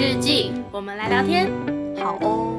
日记，我们来聊天。好哦。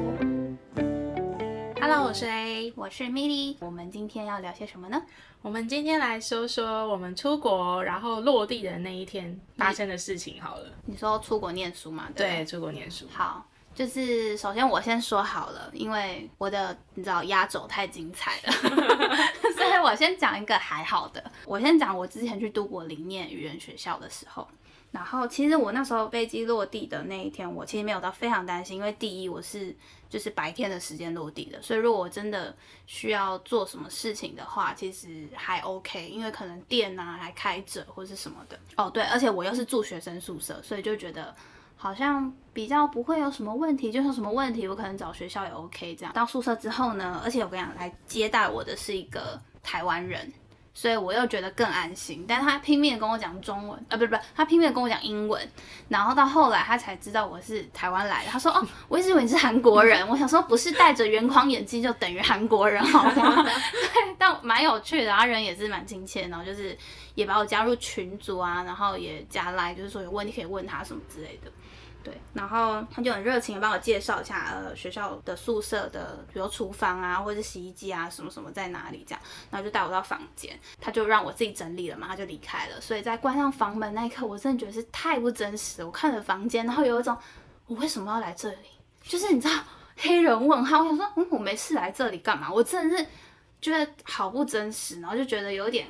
Hello，我是 A。我是 Milly，我们今天要聊些什么呢？我们今天来说说我们出国然后落地的那一天发生的事情好了。你说出国念书嘛？对对，出国念书。好，就是首先我先说好了，因为我的你知道压轴太精彩了，所以我先讲一个还好的。我先讲我之前去都柏林念语言学校的时候，然后其实我那时候飞机落地的那一天，我其实没有到非常担心，因为第一我是就是白天的时间落地的，所以如果我真的需要做什么事情的话，其实还 OK，因为可能店啊还开着或是什么的。哦，对，而且我又是住学生宿舍，所以就觉得。好像比较不会有什么问题，就算什么问题，我可能找学校也 OK 这样。到宿舍之后呢，而且我跟你讲，来接待我的是一个台湾人，所以我又觉得更安心。但他拼命的跟我讲中文，啊，不是不是，他拼命的跟我讲英文。然后到后来他才知道我是台湾来的，他说哦，我一直以为你是韩国人。我想说不是戴着圆框眼镜就等于韩国人好吗？对，但蛮有趣的，他人也是蛮亲切，然后就是也把我加入群组啊，然后也加来，就是说有问题可以问他什么之类的。对，然后他就很热情的帮我介绍一下，呃，学校的宿舍的，比如厨房啊，或者是洗衣机啊，什么什么在哪里这样，然后就带我到房间，他就让我自己整理了嘛，他就离开了。所以在关上房门那一刻，我真的觉得是太不真实。我看着房间，然后有一种我为什么要来这里？就是你知道黑人问号，我想说，嗯，我没事来这里干嘛？我真的是觉得好不真实，然后就觉得有点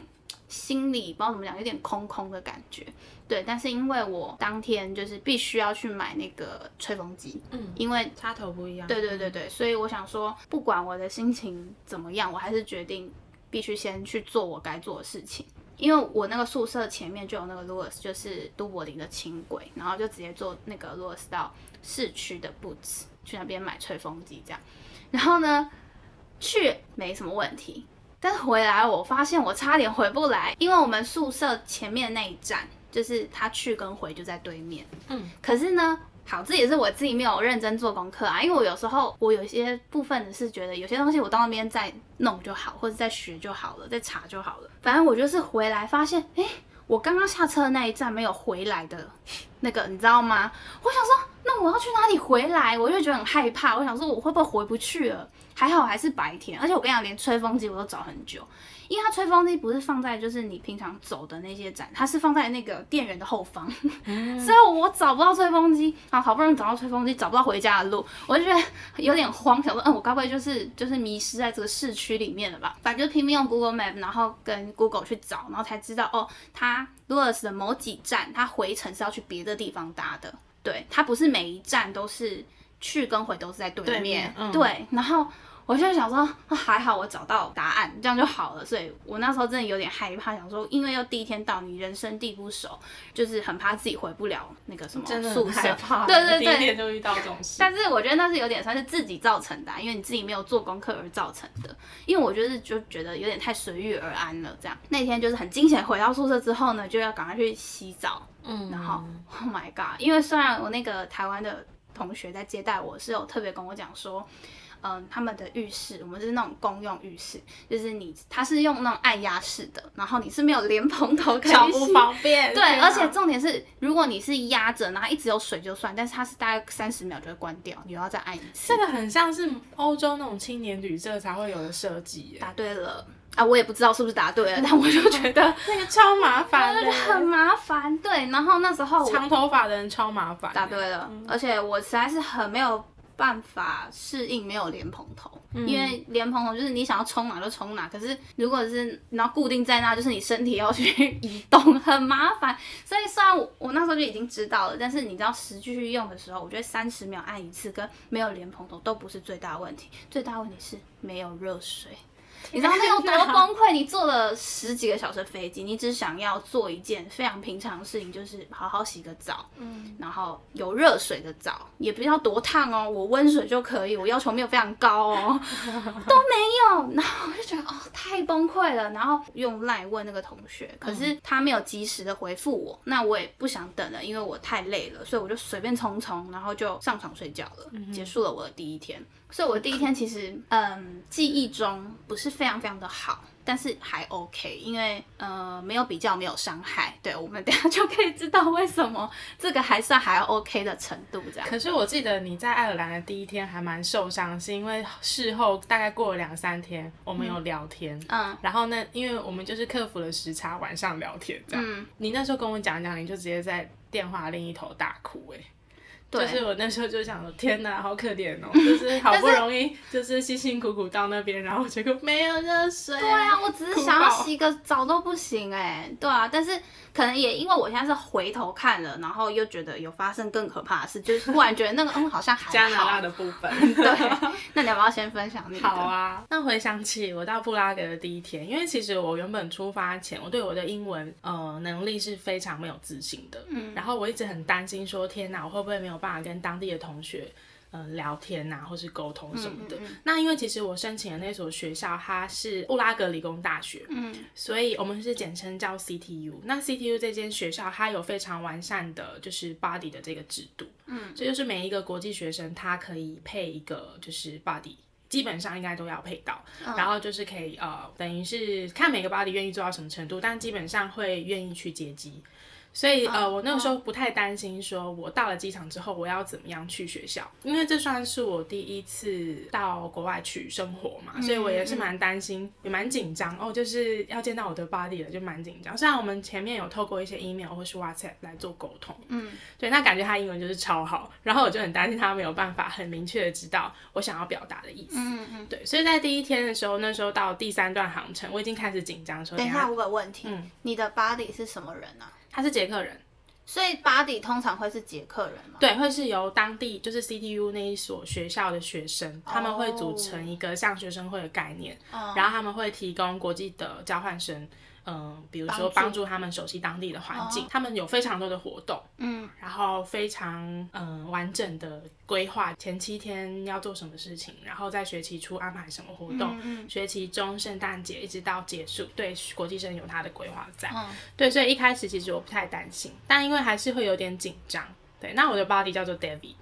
心里不知道怎么讲，有点空空的感觉。对，但是因为我当天就是必须要去买那个吹风机，嗯，因为插头不一样。对对对对，所以我想说，不管我的心情怎么样，我还是决定必须先去做我该做的事情。因为我那个宿舍前面就有那个 Louis，就是都柏林的轻轨，然后就直接坐那个 Louis 到市区的 Boots 去那边买吹风机这样。然后呢，去没什么问题，但是回来我发现我差点回不来，因为我们宿舍前面那一站。就是他去跟回就在对面，嗯，可是呢，好，这也是我自己没有认真做功课啊，因为我有时候我有些部分是觉得有些东西我到那边再弄就好，或者再学就好了，再查就好了。反正我就是回来发现，哎，我刚刚下车的那一站没有回来的那个，你知道吗？我想说，那我要去哪里回来？我就觉得很害怕，我想说我会不会回不去了？还好还是白天，而且我跟你讲，连吹风机我都找很久。因为它吹风机不是放在就是你平常走的那些展，它是放在那个店员的后方，所以我找不到吹风机啊，好不容易找到吹风机，找不到回家的路，我就觉得有点慌，想说，嗯，我该不会就是就是迷失在这个市区里面了吧？反正就拼命用 Google Map，然后跟 Google 去找，然后才知道哦，它 Louis 的某几站，它回程是要去别的地方搭的，对，它不是每一站都是去跟回都是在对面，嗯、对，然后。我就想说，啊、还好我找到答案，这样就好了。所以我那时候真的有点害怕，想说，因为要第一天到，你人生地不熟，就是很怕自己回不了那个什么宿舍。对对对，第一天就遇到这种事。但是我觉得那是有点算是自己造成的，因为你自己没有做功课而造成的。因为我就是就觉得有点太随遇而安了，这样。那天就是很惊险，回到宿舍之后呢，就要赶快去洗澡。嗯，然后 Oh my God！因为虽然我那个台湾的同学在接待我是有特别跟我讲说。嗯，他们的浴室，我们是那种公用浴室，就是你它是用那种按压式的，然后你是没有莲蓬头可以洗，不方便。对，而且重点是，如果你是压着，然后一直有水就算，但是它是大概三十秒就会关掉，你要再按一次。这个很像是欧洲那种青年旅社才会有的设计。答对了啊，我也不知道是不是答对了，但我就觉得 那个超麻烦的，很麻烦。对，然后那时候长头发的人超麻烦。答对了，而且我实在是很没有。办法适应没有莲蓬头，因为莲蓬头就是你想要冲哪就冲哪，可是如果是然后固定在那，就是你身体要去移动，很麻烦。所以虽然我我那时候就已经知道了，但是你知道实际去用的时候，我觉得三十秒按一次跟没有莲蓬头都不是最大问题，最大问题是没有热水。你知道那有多崩溃？你坐了十几个小时飞机，你只想要做一件非常平常的事情，就是好好洗个澡，嗯，然后有热水的澡，也不要多烫哦，我温水就可以，我要求没有非常高哦，都没有，然后我就觉得哦太崩溃了，然后用赖问那个同学，可是他没有及时的回复我，那我也不想等了，因为我太累了，所以我就随便匆匆，然后就上床睡觉了，结束了我的第一天。所以我第一天其实嗯记忆中不是非常非常的好。但是还 OK，因为呃没有比较没有伤害，对我们等下就可以知道为什么这个还算还 OK 的程度这样。可是我记得你在爱尔兰的第一天还蛮受伤，是因为事后大概过了两三天，我们有聊天，嗯，然后呢，因为我们就是克服了时差，晚上聊天这样，嗯，你那时候跟我讲讲，你就直接在电话另一头大哭，哎。就是我那时候就想说，天哪，好可怜哦！就是好不容易，就是辛辛苦苦到那边，然后结果没有热水。对啊，我只是想要洗个澡都不行哎。对啊，但是。可能也因为我现在是回头看了，然后又觉得有发生更可怕的事，就是突然觉得那个嗯好像还好。加拿大的部分，对。那你要不要先分享你？好啊。那回想起我到布拉格的第一天，因为其实我原本出发前，我对我的英文呃能力是非常没有自信的。嗯。然后我一直很担心说，天哪，我会不会没有办法跟当地的同学。嗯，聊天呐，或是沟通什么的。那因为其实我申请的那所学校，它是布拉格理工大学，嗯，所以我们是简称叫 CTU。那 CTU 这间学校，它有非常完善的，就是 body 的这个制度，嗯，这就是每一个国际学生，他可以配一个就是 body，基本上应该都要配到，然后就是可以呃，等于是看每个 body 愿意做到什么程度，但基本上会愿意去接机。所以呃，我那个时候不太担心，说我到了机场之后我要怎么样去学校，因为这算是我第一次到国外去生活嘛，所以我也是蛮担心，也蛮紧张哦，就是要见到我的 body 了，就蛮紧张。虽然我们前面有透过一些 email 或是 WhatsApp 来做沟通，嗯，对，那感觉他英文就是超好，然后我就很担心他没有办法很明确的知道我想要表达的意思，嗯嗯，对，所以在第一天的时候，那时候到第三段航程，我已经开始紧张，说等一下我有个问题，嗯，你的 body 是什么人呢？他是捷克人，所以巴迪通常会是捷克人吗？对，会是由当地就是 CTU 那一所学校的学生，他们会组成一个像学生会的概念，然后他们会提供国际的交换生。嗯，比如说帮助。他们熟悉当地的环境，他们有非常多的活动，嗯，然后非常嗯完整的规划前七天要做什么事情，然后在学期初安排什么活动，嗯学期中圣诞节一直到结束，对国际生有他的规划在，对，所以一开始其实我不太担心，但因为还是会有点紧张，对，那我的 body 叫做 David。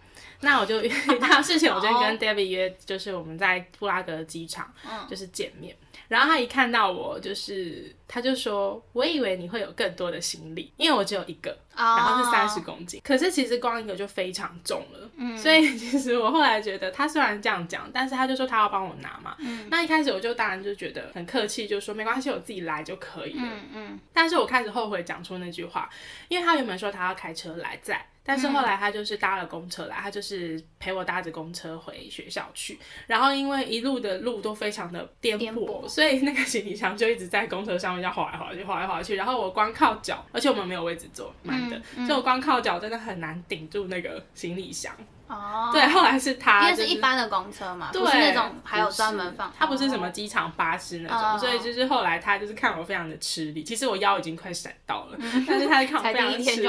那我就 遇到事情，我就跟 David 约，就是我们在布拉格机场，就是见面。然后他一看到我，就是他就说：“我以为你会有更多的行李，因为我只有一个，然后是三十公斤。可是其实光一个就非常重了。嗯，所以其实我后来觉得，他虽然这样讲，但是他就说他要帮我拿嘛。嗯，那一开始我就当然就觉得很客气，就说没关系，我自己来就可以了。嗯嗯。但是我开始后悔讲出那句话，因为他原本说他要开车来载。但是后来他就是搭了公车来，他就是陪我搭着公车回学校去。然后因为一路的路都非常的颠簸，所以那个行李箱就一直在公车上面要滑来滑去，滑来滑去。然后我光靠脚，而且我们没有位置坐，慢的，所以我光靠脚真的很难顶住那个行李箱。哦，对，后来是他，因为是一般的公车嘛，不是那种还有专门放，他不是什么机场巴士那种，所以就是后来他就是看我非常的吃力，其实我腰已经快闪到了，但是他看我非常吃力，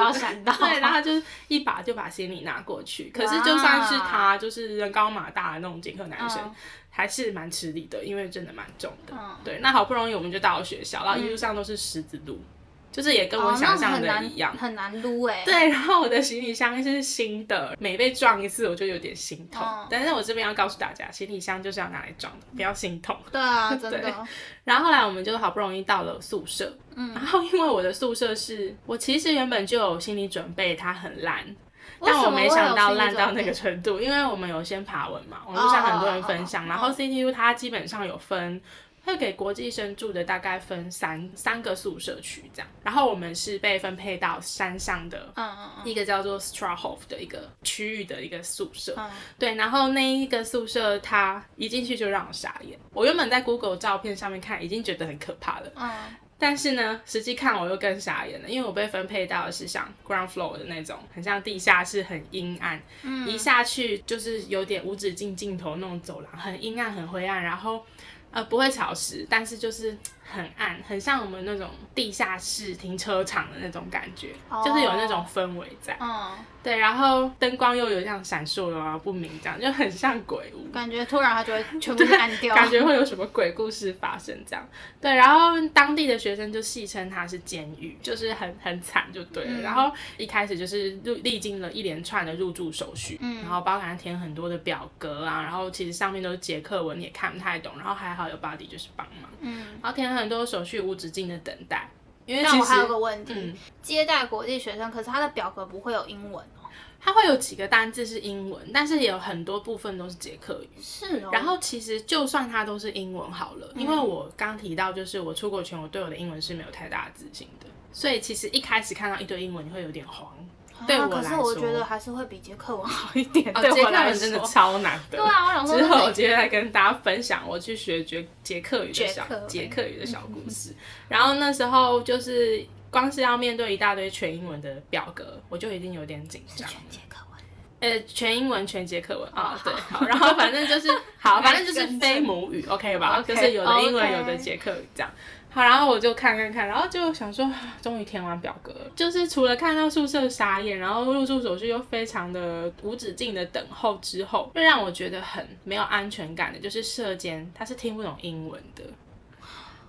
对，然后他就是一把就把行李拿过去，可是就算是他就是人高马大的那种捷克男生，还是蛮吃力的，因为真的蛮重的，对，那好不容易我们就到了学校，然后一路上都是石子路。就是也跟我想象的一样，很难撸哎。对，然后我的行李箱是新的，每被撞一次我就有点心痛。但是我这边要告诉大家，行李箱就是要拿来装的，不要心痛。对啊，真的。然后后来我们就好不容易到了宿舍，嗯，然后因为我的宿舍是我其实原本就有心理准备，它很烂，但我没想到烂到那个程度，因为我们有先爬文嘛，网络上很多人分享，然后 CTU 它基本上有分。会给国际生住的大概分三三个宿舍区这样，然后我们是被分配到山上的，嗯嗯嗯，一个叫做 Strahov 的一个区域的一个宿舍，对，然后那一个宿舍它一进去就让我傻眼，我原本在 Google 照片上面看已经觉得很可怕了，嗯，但是呢，实际看我又更傻眼了，因为我被分配到的是像 Ground Floor 的那种，很像地下室，很阴暗，嗯，一下去就是有点无止境尽头那种走廊，很阴暗很灰暗，然后。呃，不会潮湿，但是就是很暗，很像我们那种地下室停车场的那种感觉，就是有那种氛围在。嗯。对，然后灯光又有这样闪烁啊不明，这样就很像鬼屋，感觉突然它就会全部暗掉，感觉会有什么鬼故事发生这样。对，然后当地的学生就戏称它是监狱，就是很很惨就对了。然后一开始就是入历经了一连串的入住手续，然后包含填很多的表格啊，然后其实上面都是捷克文，你也看不太懂。然后还好有 body 就是帮忙，嗯，然后填了很多手续，无止境的等待。因为我还有个问题，接待国际学生，可是他的表格不会有英文哦，他会有几个单字是英文，但是也有很多部分都是捷克语。是哦。然后其实就算它都是英文好了，因为我刚提到就是我出国前我对我的英文是没有太大的自信的，所以其实一开始看到一堆英文你会有点慌。对我来说，可是我觉得还是会比捷克文好一点。对捷克文真的超难的。对啊，我想说之后我接下来跟大家分享我去学捷捷克语的小捷克语的小故事。然后那时候就是。光是要面对一大堆全英文的表格，我就已经有点紧张。全捷克文，呃，全英文、全捷克文啊，对，好，然后反正就是好，反正就是 非母语，OK 吧？就是有的英文，有的捷克语这样。好，然后我就看看看，然后就想说，终于填完表格，就是除了看到宿舍傻眼，然后入住手续又非常的无止境的等候之后，最让我觉得很没有安全感的，就是舍监他是听不懂英文的。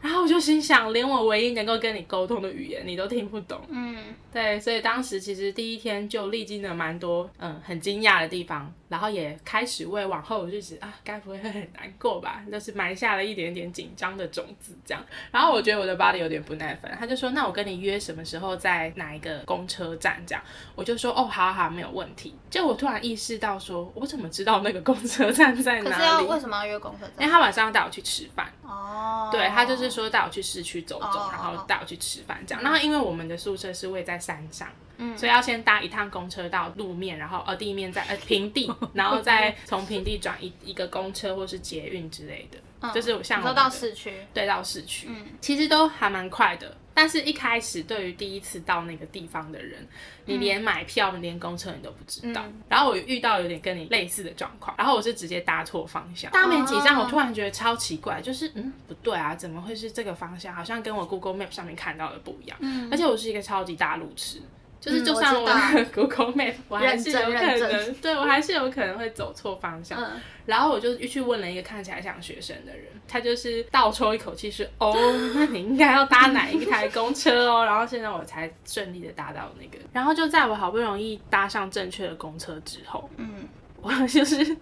然后我就心想，连我唯一能够跟你沟通的语言你都听不懂。嗯，对，所以当时其实第一天就历经了蛮多嗯很惊讶的地方，然后也开始为往后的日子啊，该不会会很难过吧？就是埋下了一点点紧张的种子这样。然后我觉得我的 body 有点不耐烦，他就说：“那我跟你约什么时候在哪一个公车站？”这样，我就说：“哦，好好，没有问题。”就我突然意识到，说我怎么知道那个公车站在哪里？可是要为什么要约公车站？因为他晚上要带我去吃饭。哦，对他就是。说带我去市区走走，然后带我去吃饭这样。然后因为我们的宿舍是位在山上，嗯，所以要先搭一趟公车到路面，然后呃地面再呃平地，然后再从平地转一一个公车或是捷运之类的，就是像到市区，对，到市区，嗯，其实都还蛮快的。但是，一开始对于第一次到那个地方的人，你连买票、连公车你都不知道。然后我遇到有点跟你类似的状况，然后我是直接搭错方向。大面积上，我突然觉得超奇怪，就是嗯，不对啊，怎么会是这个方向？好像跟我 Google Map 上面看到的不一样。嗯，而且我是一个超级大路痴。就是就算我 Google Map，我还是有可能，对我还是有可能会走错方向。然后我就去问了一个看起来像学生的人，他就是倒抽一口气是哦，那你应该要搭哪一台公车哦？然后现在我才顺利的搭到那个。然后就在我好不容易搭上正确的公车之后，嗯，我就是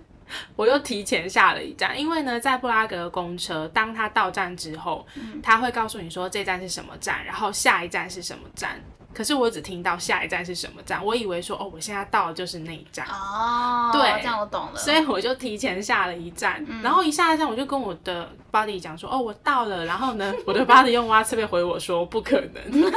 我又提前下了一站，因为呢，在布拉格公车，当他到站之后，他会告诉你说这站是什么站，然后下一站是什么站。可是我只听到下一站是什么站，我以为说哦，我现在到的就是那一站哦，对，这样我懂了，所以我就提前下了一站，然后一下一站我就跟我的 body 讲说哦，我到了，然后呢，我的 body 用 WhatsApp 回我说不可能。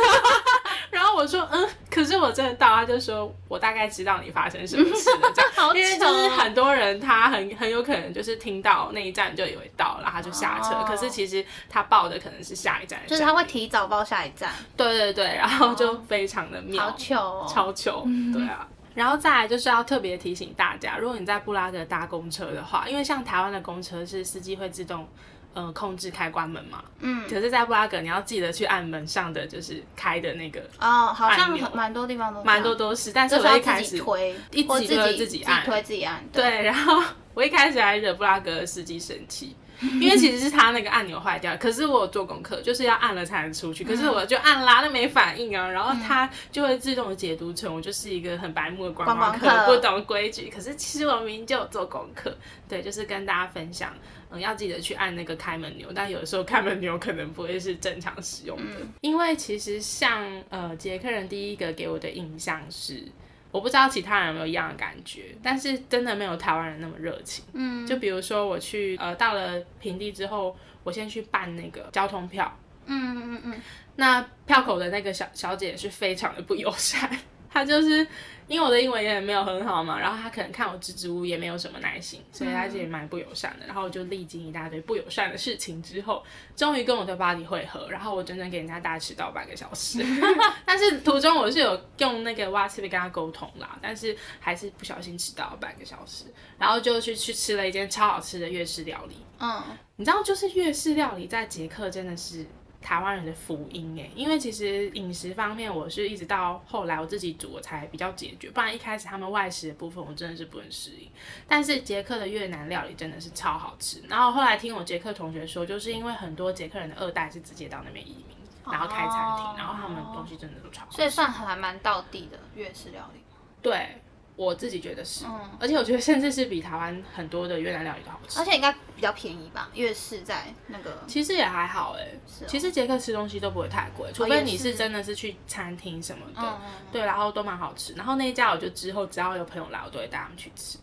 然后我说嗯，可是我真的到，他就说我大概知道你发生什么事了，这样，因为就是很多人他很很有可能就是听到那一站就以为到了，他就下车，可是其实他报的可能是下一站，就是他会提早报下一站，对对对，然后就非常的妙，超糗，超糗，对啊，然后再来就是要特别提醒大家，如果你在布拉格搭公车的话，因为像台湾的公车是司机会自动。呃，控制开关门嘛，嗯，可是，在布拉格你要记得去按门上的就是开的那个哦，好像蛮多地方都蛮多都是，但是我一开始推，一直都自己按，推自己按，对，然后我一开始还惹布拉格的司机生气，因为其实是他那个按钮坏掉，可是我有做功课，就是要按了才能出去，可是我就按啦，那没反应啊，然后他就会自动的解读成我就是一个很白目的观光客，不懂规矩，可是其实我明明就有做功课，对，就是跟大家分享。要记得去按那个开门钮，但有的时候开门钮可能不会是正常使用的。因为其实像呃捷克人第一个给我的印象是，我不知道其他人有没有一样的感觉，但是真的没有台湾人那么热情。嗯，就比如说我去呃到了平地之后，我先去办那个交通票。嗯嗯嗯，那票口的那个小小姐是非常的不友善。他就是因为我的英文也没有很好嘛，然后他可能看我支支吾吾也没有什么耐心，所以他其实蛮不友善的。然后我就历经一大堆不友善的事情之后，终于跟我的 body 会合，然后我整整给人家大迟到半个小时。但是途中我是有用那个 WhatsApp 跟他沟通啦，但是还是不小心迟到了半个小时，然后就去去吃了一间超好吃的粤式料理。嗯，你知道就是粤式料理在捷克真的是。台湾人的福音哎，因为其实饮食方面，我是一直到后来我自己煮我才比较解决，不然一开始他们外食的部分我真的是不能适应。但是捷克的越南料理真的是超好吃，然后后来听我捷克同学说，就是因为很多捷克人的二代是直接到那边移民，然后开餐厅，然后他们东西真的都超好，所以算还蛮到地的粤式料理。对。我自己觉得是，而且我觉得甚至是比台湾很多的越南料理都好吃，而且应该比较便宜吧？越是在那个，其实也还好哎，其实捷克吃东西都不会太贵，除非你是真的是去餐厅什么的，对，然后都蛮好吃。然后那一家我就之后只要有朋友来，我都会带他们去吃。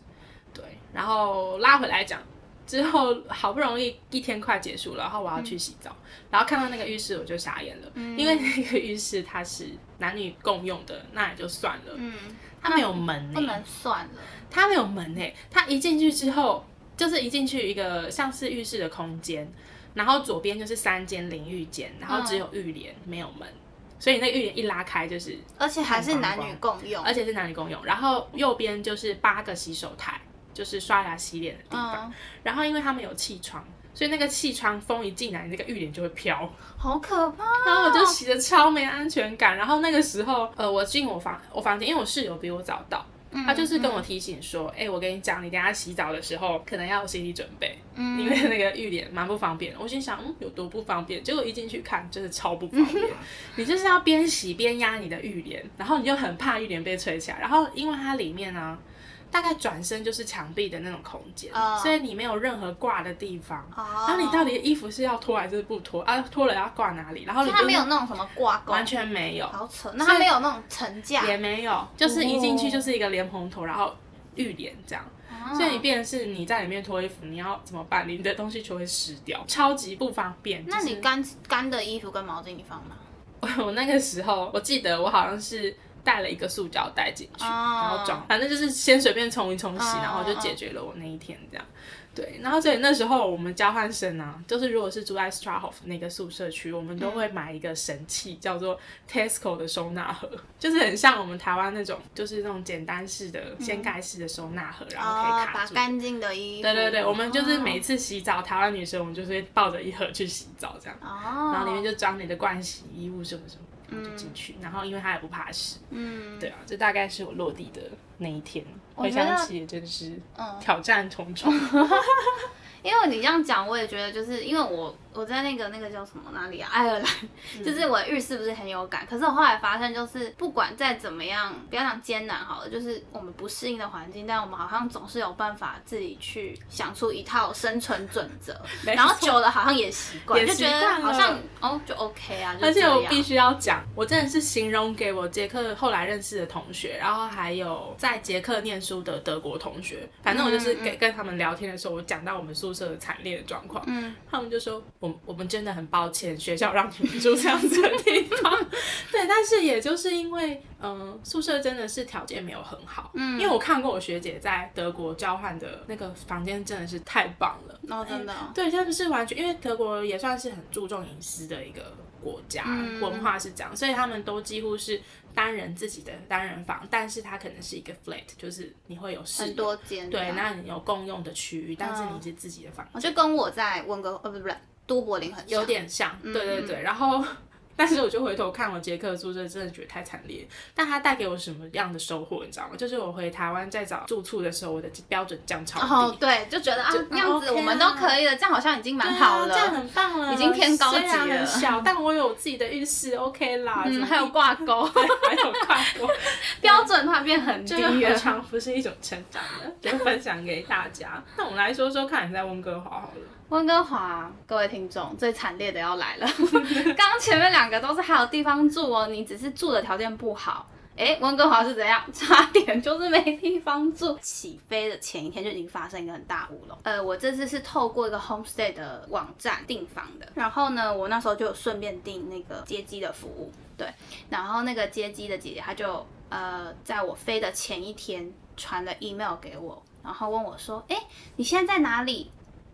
对，然后拉回来讲，之后好不容易一天快结束了，然后我要去洗澡，然后看到那个浴室我就傻眼了，因为那个浴室它是男女共用的，那也就算了。嗯。它没有门，不能算了。它没有门诶，它一进去之后，就是一进去一个像是浴室的空间，然后左边就是三间淋浴间，然后只有浴帘没有门，所以那浴帘一拉开就是，而且还是男女共用，而且是男女共用。然后右边就是八个洗手台，就是刷牙洗脸的地方。然后因为他们有气窗。所以那个气窗风一进来，那个浴帘就会飘，好可怕。然后我就洗的超没安全感。然后那个时候，呃，我进我房我房间，因为我室友比我早到，他就是跟我提醒说，哎，我跟你讲，你等下洗澡的时候可能要有心理准备，因为那个浴帘蛮不方便。我心想，嗯，有多不方便？结果一进去看，真的超不方便。你就是要边洗边压你的浴帘，然后你就很怕浴帘被吹起来。然后因为它里面呢。大概转身就是墙壁的那种空间，所以你没有任何挂的地方。然后你到底衣服是要脱还是不脱啊？脱了要挂哪里？然后它没有那种什么挂钩完全没有。好扯，那它没有那种层架，也没有，就是一进去就是一个莲蓬头，然后浴帘这样。所以你变的是你在里面脱衣服，你要怎么办？你的东西就会湿掉，超级不方便。那你干干的衣服跟毛巾你放哪？我那个时候我记得我好像是。带了一个塑胶袋进去，然后装，反正就是先随便冲一冲洗，然后就解决了我那一天这样。对，然后所以那时候我们交换生啊，就是如果是住在 Strahof 那个宿舍区，我们都会买一个神器，叫做 Tesco 的收纳盒，就是很像我们台湾那种，就是那种简单式的掀盖式的收纳盒，然后可以卡住干净的衣服。对对对，我们就是每次洗澡，台湾女生我们就是会抱着一盒去洗澡这样，然后里面就装你的盥洗衣物什么什么。就进去，然后因为他也不怕死，嗯，对啊，这大概是我落地的那一天，回想起真的是挑战重重。因为你这样讲，我也觉得就是因为我。我在那个那个叫什么哪里啊？爱尔兰，就是我浴室不是很有感。可是我后来发现，就是不管再怎么样，不要讲艰难好了，就是我们不适应的环境，但我们好像总是有办法自己去想出一套生存准则。然后久了好像也习惯，就觉得好像哦就 OK 啊。而且我必须要讲，我真的是形容给我捷克后来认识的同学，然后还有在捷克念书的德国同学，反正我就是给跟他们聊天的时候，我讲到我们宿舍的惨烈的状况，嗯，他们就说。我我们真的很抱歉，学校让你们住这样子的地方。对，但是也就是因为，嗯，宿舍真的是条件没有很好。嗯，因为我看过我学姐在德国交换的那个房间，真的是太棒了。哦，真的。对，真的是完全，因为德国也算是很注重隐私的一个国家，文化是这样，所以他们都几乎是单人自己的单人房，但是它可能是一个 flat，就是你会有很多间。对，那你有共用的区域，但是你是自己的房。我就跟我在温哥，呃，不不不。都柏林很有点像，对对对，然后。但是我就回头看我杰克宿舍，真的觉得太惨烈。但它带给我什么样的收获，你知道吗？就是我回台湾再找住处的时候，我的标准降超低。哦，对，就觉得啊，这样子我们都可以了，这样好像已经蛮好了，这样很棒了，已经偏高级了。小，但我有自己的浴室，OK 啦。嗯，还有挂钩，还有挂钩，标准的话变很低了。何尝不是一种成长呢？就分享给大家。那我们来说说看，你在温哥华好了。温哥华，各位听众，最惨烈的要来了。刚 刚前面两个都是还有地方住哦，你只是住的条件不好。哎，温哥华是怎样？差点就是没地方住。起飞的前一天就已经发生一个很大乌龙。呃，我这次是透过一个 homestay 的网站订房的，然后呢，我那时候就顺便订那个接机的服务。对，然后那个接机的姐姐她就。呃，在我飞的前一天传了 email 给我，然后问我说：“哎，你现在在哪里？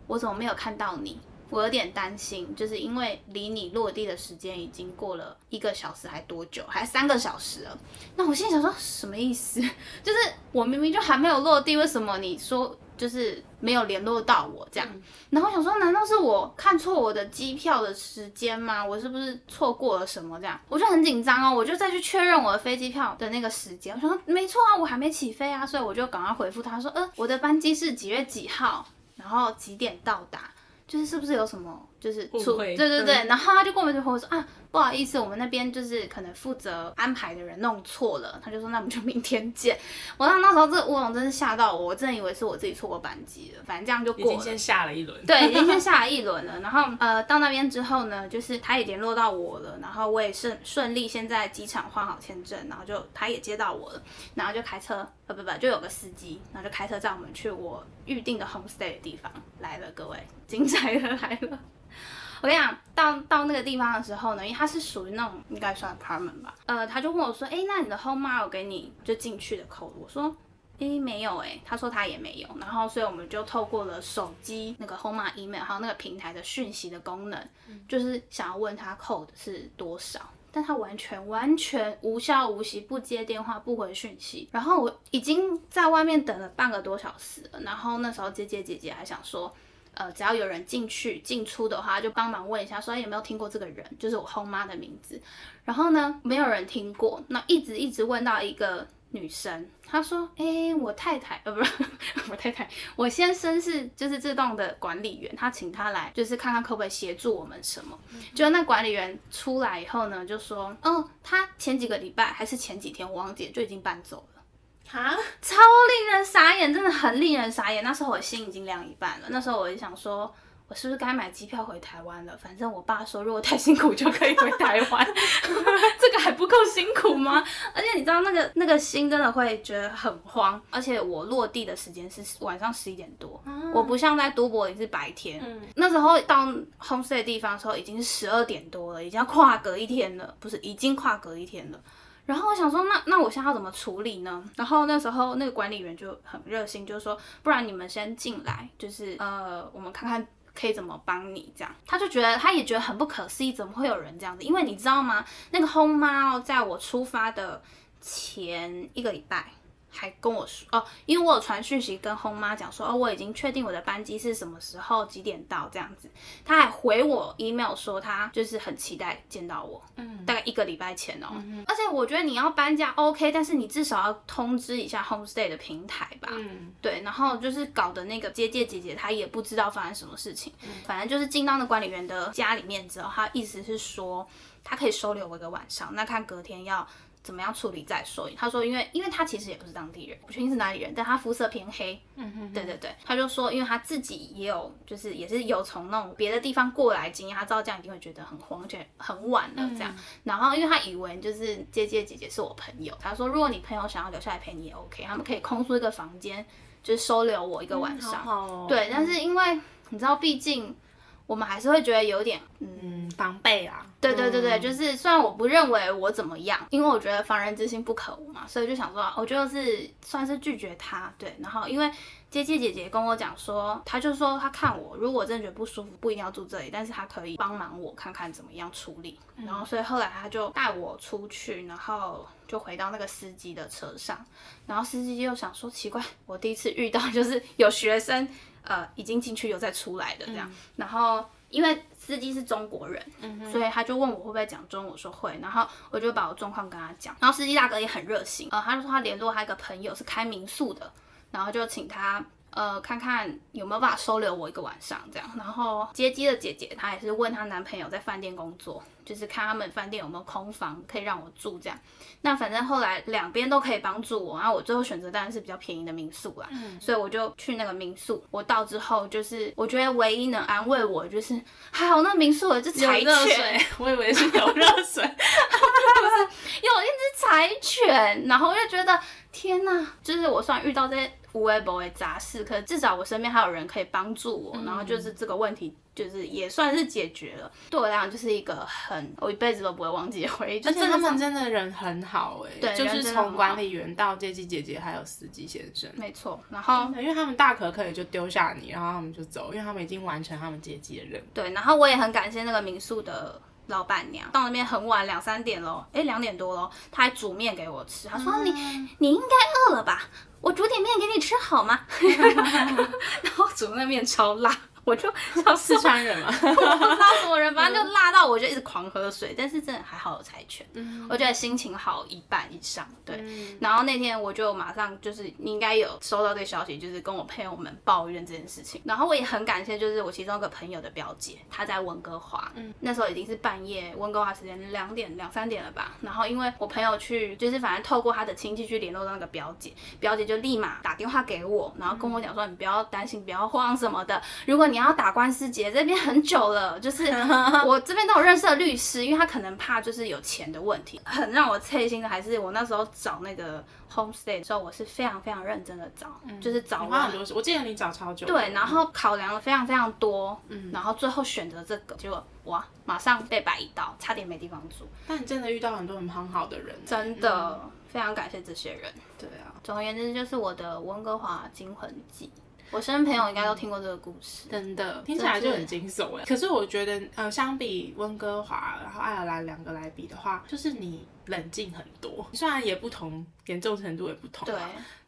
我怎么没有看到你？”我有点担心，就是因为离你落地的时间已经过了一个小时，还多久？还三个小时了。那我心里想说，什么意思？就是我明明就还没有落地，为什么你说就是没有联络到我这样？然后想说，难道是我看错我的机票的时间吗？我是不是错过了什么？这样我就很紧张哦，我就再去确认我的飞机票的那个时间。我想说，没错啊，我还没起飞啊，所以我就赶快回复他说，呃，我的班机是几月几号，然后几点到达。就是是不是有什么就是出对对对，然后他就跟我们说啊，不好意思，我们那边就是可能负责安排的人弄错了，他就说那我们就明天见。我那那时候这乌龙真是吓到我，我真的以为是我自己错过班机了，反正这样就过了。已经先下了一轮。对，已经先下了一轮了。然后呃到那边之后呢，就是他也联络到我了，然后我也顺顺利先在机场换好签证，然后就他也接到我了，然后就开车呃不不就有个司机，然后就开车载我们去我预定的 homestay 的地方来了，各位。精彩的来了！我跟你讲，到到那个地方的时候呢，因为它是属于那种应该算 apartment 吧，呃，他就问我说：“哎，那你的 home mile 给你就进去的 code？” 我说：“哎，没有哎。”他说他也没有。然后所以我们就透过了手机那个 home mile email 还有那个平台的讯息的功能，就是想要问他 code 是多少，但他完全完全无效无息，不接电话，不回讯息。然后我已经在外面等了半个多小时了。然后那时候姐姐姐姐还想说。呃，只要有人进去进出的话，就帮忙问一下，说有没有听过这个人，就是我后妈的名字。然后呢，没有人听过，那一直一直问到一个女生，她说：“哎，我太太，呃，不是 我太太，我先生是就是这栋的管理员，他请他来，就是看看可不可以协助我们什么。”就那管理员出来以后呢，就说：“哦，他前几个礼拜还是前几天，我忘记就已经搬走了。”啊，超令人傻眼，真的很令人傻眼。那时候我心已经凉一半了。那时候我就想说，我是不是该买机票回台湾了？反正我爸说，如果太辛苦就可以回台湾，这个还不够辛苦吗？而且你知道，那个那个心真的会觉得很慌。而且我落地的时间是晚上十一点多，我不像在都柏林是白天。那时候到 homestay 地方的时候已经是十二点多了，已经要跨隔一天了，不是已经跨隔一天了。然后我想说，那那我现在要怎么处理呢？然后那时候那个管理员就很热心，就是说，不然你们先进来，就是呃，我们看看可以怎么帮你这样。他就觉得他也觉得很不可思议，怎么会有人这样子？因为你知道吗？那个 home 妈在我出发的前一个礼拜。还跟我说哦，因为我有传讯息跟轰妈讲说哦，我已经确定我的班机是什么时候几点到这样子。他还回我 email 说他就是很期待见到我，嗯，大概一个礼拜前哦。而且我觉得你要搬家 OK，但是你至少要通知一下 homestay 的平台吧。嗯，对。然后就是搞的那个接接姐姐她也不知道发生什么事情，反正就是进到那管理员的家里面之后，他意思是说他可以收留我一个晚上，那看隔天要。怎么样处理再说。他说，因为因为他其实也不是当地人，不确定是哪里人，但他肤色偏黑。嗯哼，对对对，他就说，因为他自己也有，就是也是有从那种别的地方过来经验，他知道这样一定会觉得很慌，而且很晚了这样。然后，因为他以为就是姐姐姐姐是我朋友，他说如果你朋友想要留下来陪你也 OK，他们可以空出一个房间，就是收留我一个晚上。对，但是因为你知道，毕竟。我们还是会觉得有点嗯防备啊，对对对对，就是虽然我不认为我怎么样，因为我觉得防人之心不可无嘛，所以就想说，我就是算是拒绝他，对，然后因为接接姐姐跟我讲说，他就说他看我如果真的觉得不舒服，不一定要住这里，但是他可以帮忙我看看怎么样处理，然后所以后来他就带我出去，然后就回到那个司机的车上，然后司机又想说奇怪，我第一次遇到就是有学生。呃，已经进去又再出来的这样，然后因为司机是中国人，所以他就问我会不会讲中文，我说会，然后我就把我状况跟他讲，然后司机大哥也很热心，呃，他就说他联络他一个朋友是开民宿的，然后就请他。呃，看看有没有办法收留我一个晚上这样，然后接机的姐姐她也是问她男朋友在饭店工作，就是看他们饭店有没有空房可以让我住这样。那反正后来两边都可以帮助我，然后我最后选择当然是比较便宜的民宿啦，所以我就去那个民宿。我到之后就是我觉得唯一能安慰我就是还好那民宿有只柴犬，我以为是有热水，不 是有一只柴犬，然后我就觉得天哪，就是我虽然遇到这些无微不微杂事，可至少我身边还有人可以帮助我，然后就是这个问题。就是也算是解决了，对我来讲就是一个很我一辈子都不会忘记的回忆。而且他们真的人很好哎，对，就是从管理员到接机姐姐还有司机先生，没错。然后因为他们大可可以就丢下你，然后他们就走，因为他们已经完成他们接机的任务。对，然后我也很感谢那个民宿的老板娘，到那边很晚两三点喽，哎两点多喽，她还煮面给我吃，她说你你应该饿了吧，我煮点面给你吃好吗？然后煮那面超辣。我就像四川人嘛，辣什么人，反正就辣到我就一直狂喝水，但是真的还好有柴犬，嗯我觉得心情好一半以上。对，然后那天我就马上就是你应该有收到这个消息，就是跟我朋友们抱怨这件事情。然后我也很感谢，就是我其中一个朋友的表姐，她在温哥华，嗯那时候已经是半夜，温哥华时间两点两三点了吧。然后因为我朋友去，就是反正透过他的亲戚去联络到那个表姐，表姐就立马打电话给我，然后跟我讲说你不要担心，不要慌什么的，如果你。你要打官司结这边很久了，就是 我这边都有认识的律师，因为他可能怕就是有钱的问题。很让我刺心的还是我那时候找那个 homestay 的时候，我是非常非常认真的找，就是找花很多时。我记得你找超久。对，然后考量了非常非常多，嗯，然后最后选择这个，结果哇，马上被摆一道，差点没地方住。但你真的遇到很多很很好的人，真的非常感谢这些人。对啊，总而言之就是我的温哥华惊魂记。我身边朋友应该都听过这个故事，真的听起来就很惊悚哎。可是我觉得，呃，相比温哥华然后爱尔兰两个来比的话，就是你冷静很多。虽然也不同，严重程度也不同，对。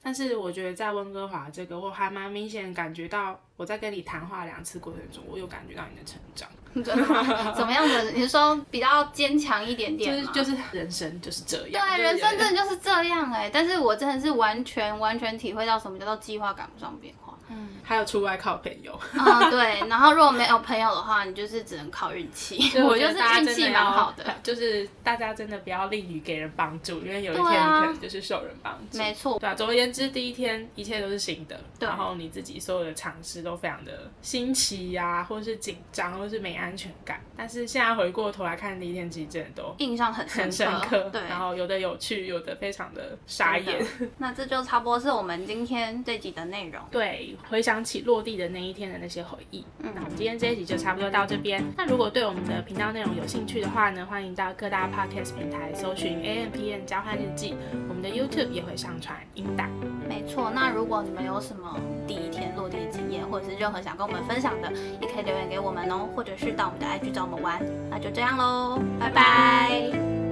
但是我觉得在温哥华这个，我还蛮明显感觉到，我在跟你谈话两次过程中，我有感觉到你的成长。怎么样的？你说比较坚强一点点就是就是人生就是这样。对，人生真的就是这样哎。但是我真的是完全完全体会到什么叫做计划赶不上变化。嗯，还有出外靠朋友。啊，对。然后如果没有朋友的话，你就是只能靠运气。我就是运气蛮好的。就是大家真的不要吝于给人帮助，因为有一天你可能就是受人帮助。没错。对啊，总而言之，第一天一切都是新的，然后你自己所有的尝试都非常的新奇呀，或者是紧张，或者是没安全感。但是现在回过头来看，第一天其实真的都印象很很深刻。对。然后有的有趣，有的非常的傻眼。那这就差不多是我们今天这集的内容。对。回想起落地的那一天的那些回忆，嗯，那我们今天这一集就差不多到这边。那如果对我们的频道内容有兴趣的话呢，欢迎到各大 podcast 平台搜寻 A M P N 交换日记，我们的 YouTube 也会上传音档。没错，那如果你们有什么第一天落地的经验，或者是任何想跟我们分享的，也可以留言给我们哦，或者是到我们的 IG 找我们玩。那就这样喽，拜拜。